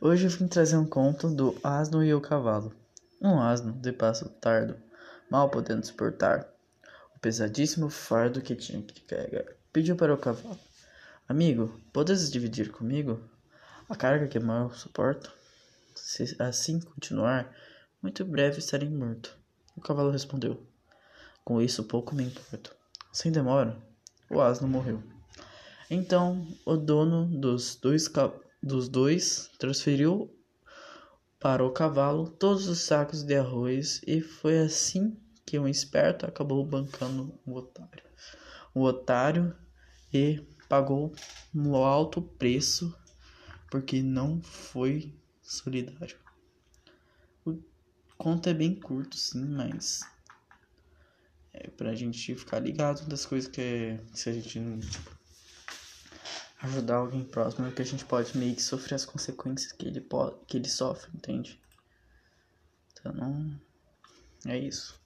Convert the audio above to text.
Hoje eu vim trazer um conto do asno e o cavalo. Um asno, de passo tardo, mal podendo suportar o pesadíssimo fardo que tinha que carregar, pediu para o cavalo: Amigo, podes dividir comigo a carga que mal suporto? Se assim continuar, muito breve estarei morto. O cavalo respondeu: Com isso pouco me importo. Sem demora, o asno morreu. Então o dono dos dois dos dois transferiu para o cavalo todos os sacos de arroz e foi assim que um esperto acabou bancando o otário. O otário e pagou um alto preço porque não foi solidário. O conto é bem curto, sim, mas é pra gente ficar ligado das coisas que, se a gente não tipo, ajudar alguém próximo, é que a gente pode meio que sofrer as consequências que ele pode, que ele sofre, entende? Então, não é isso.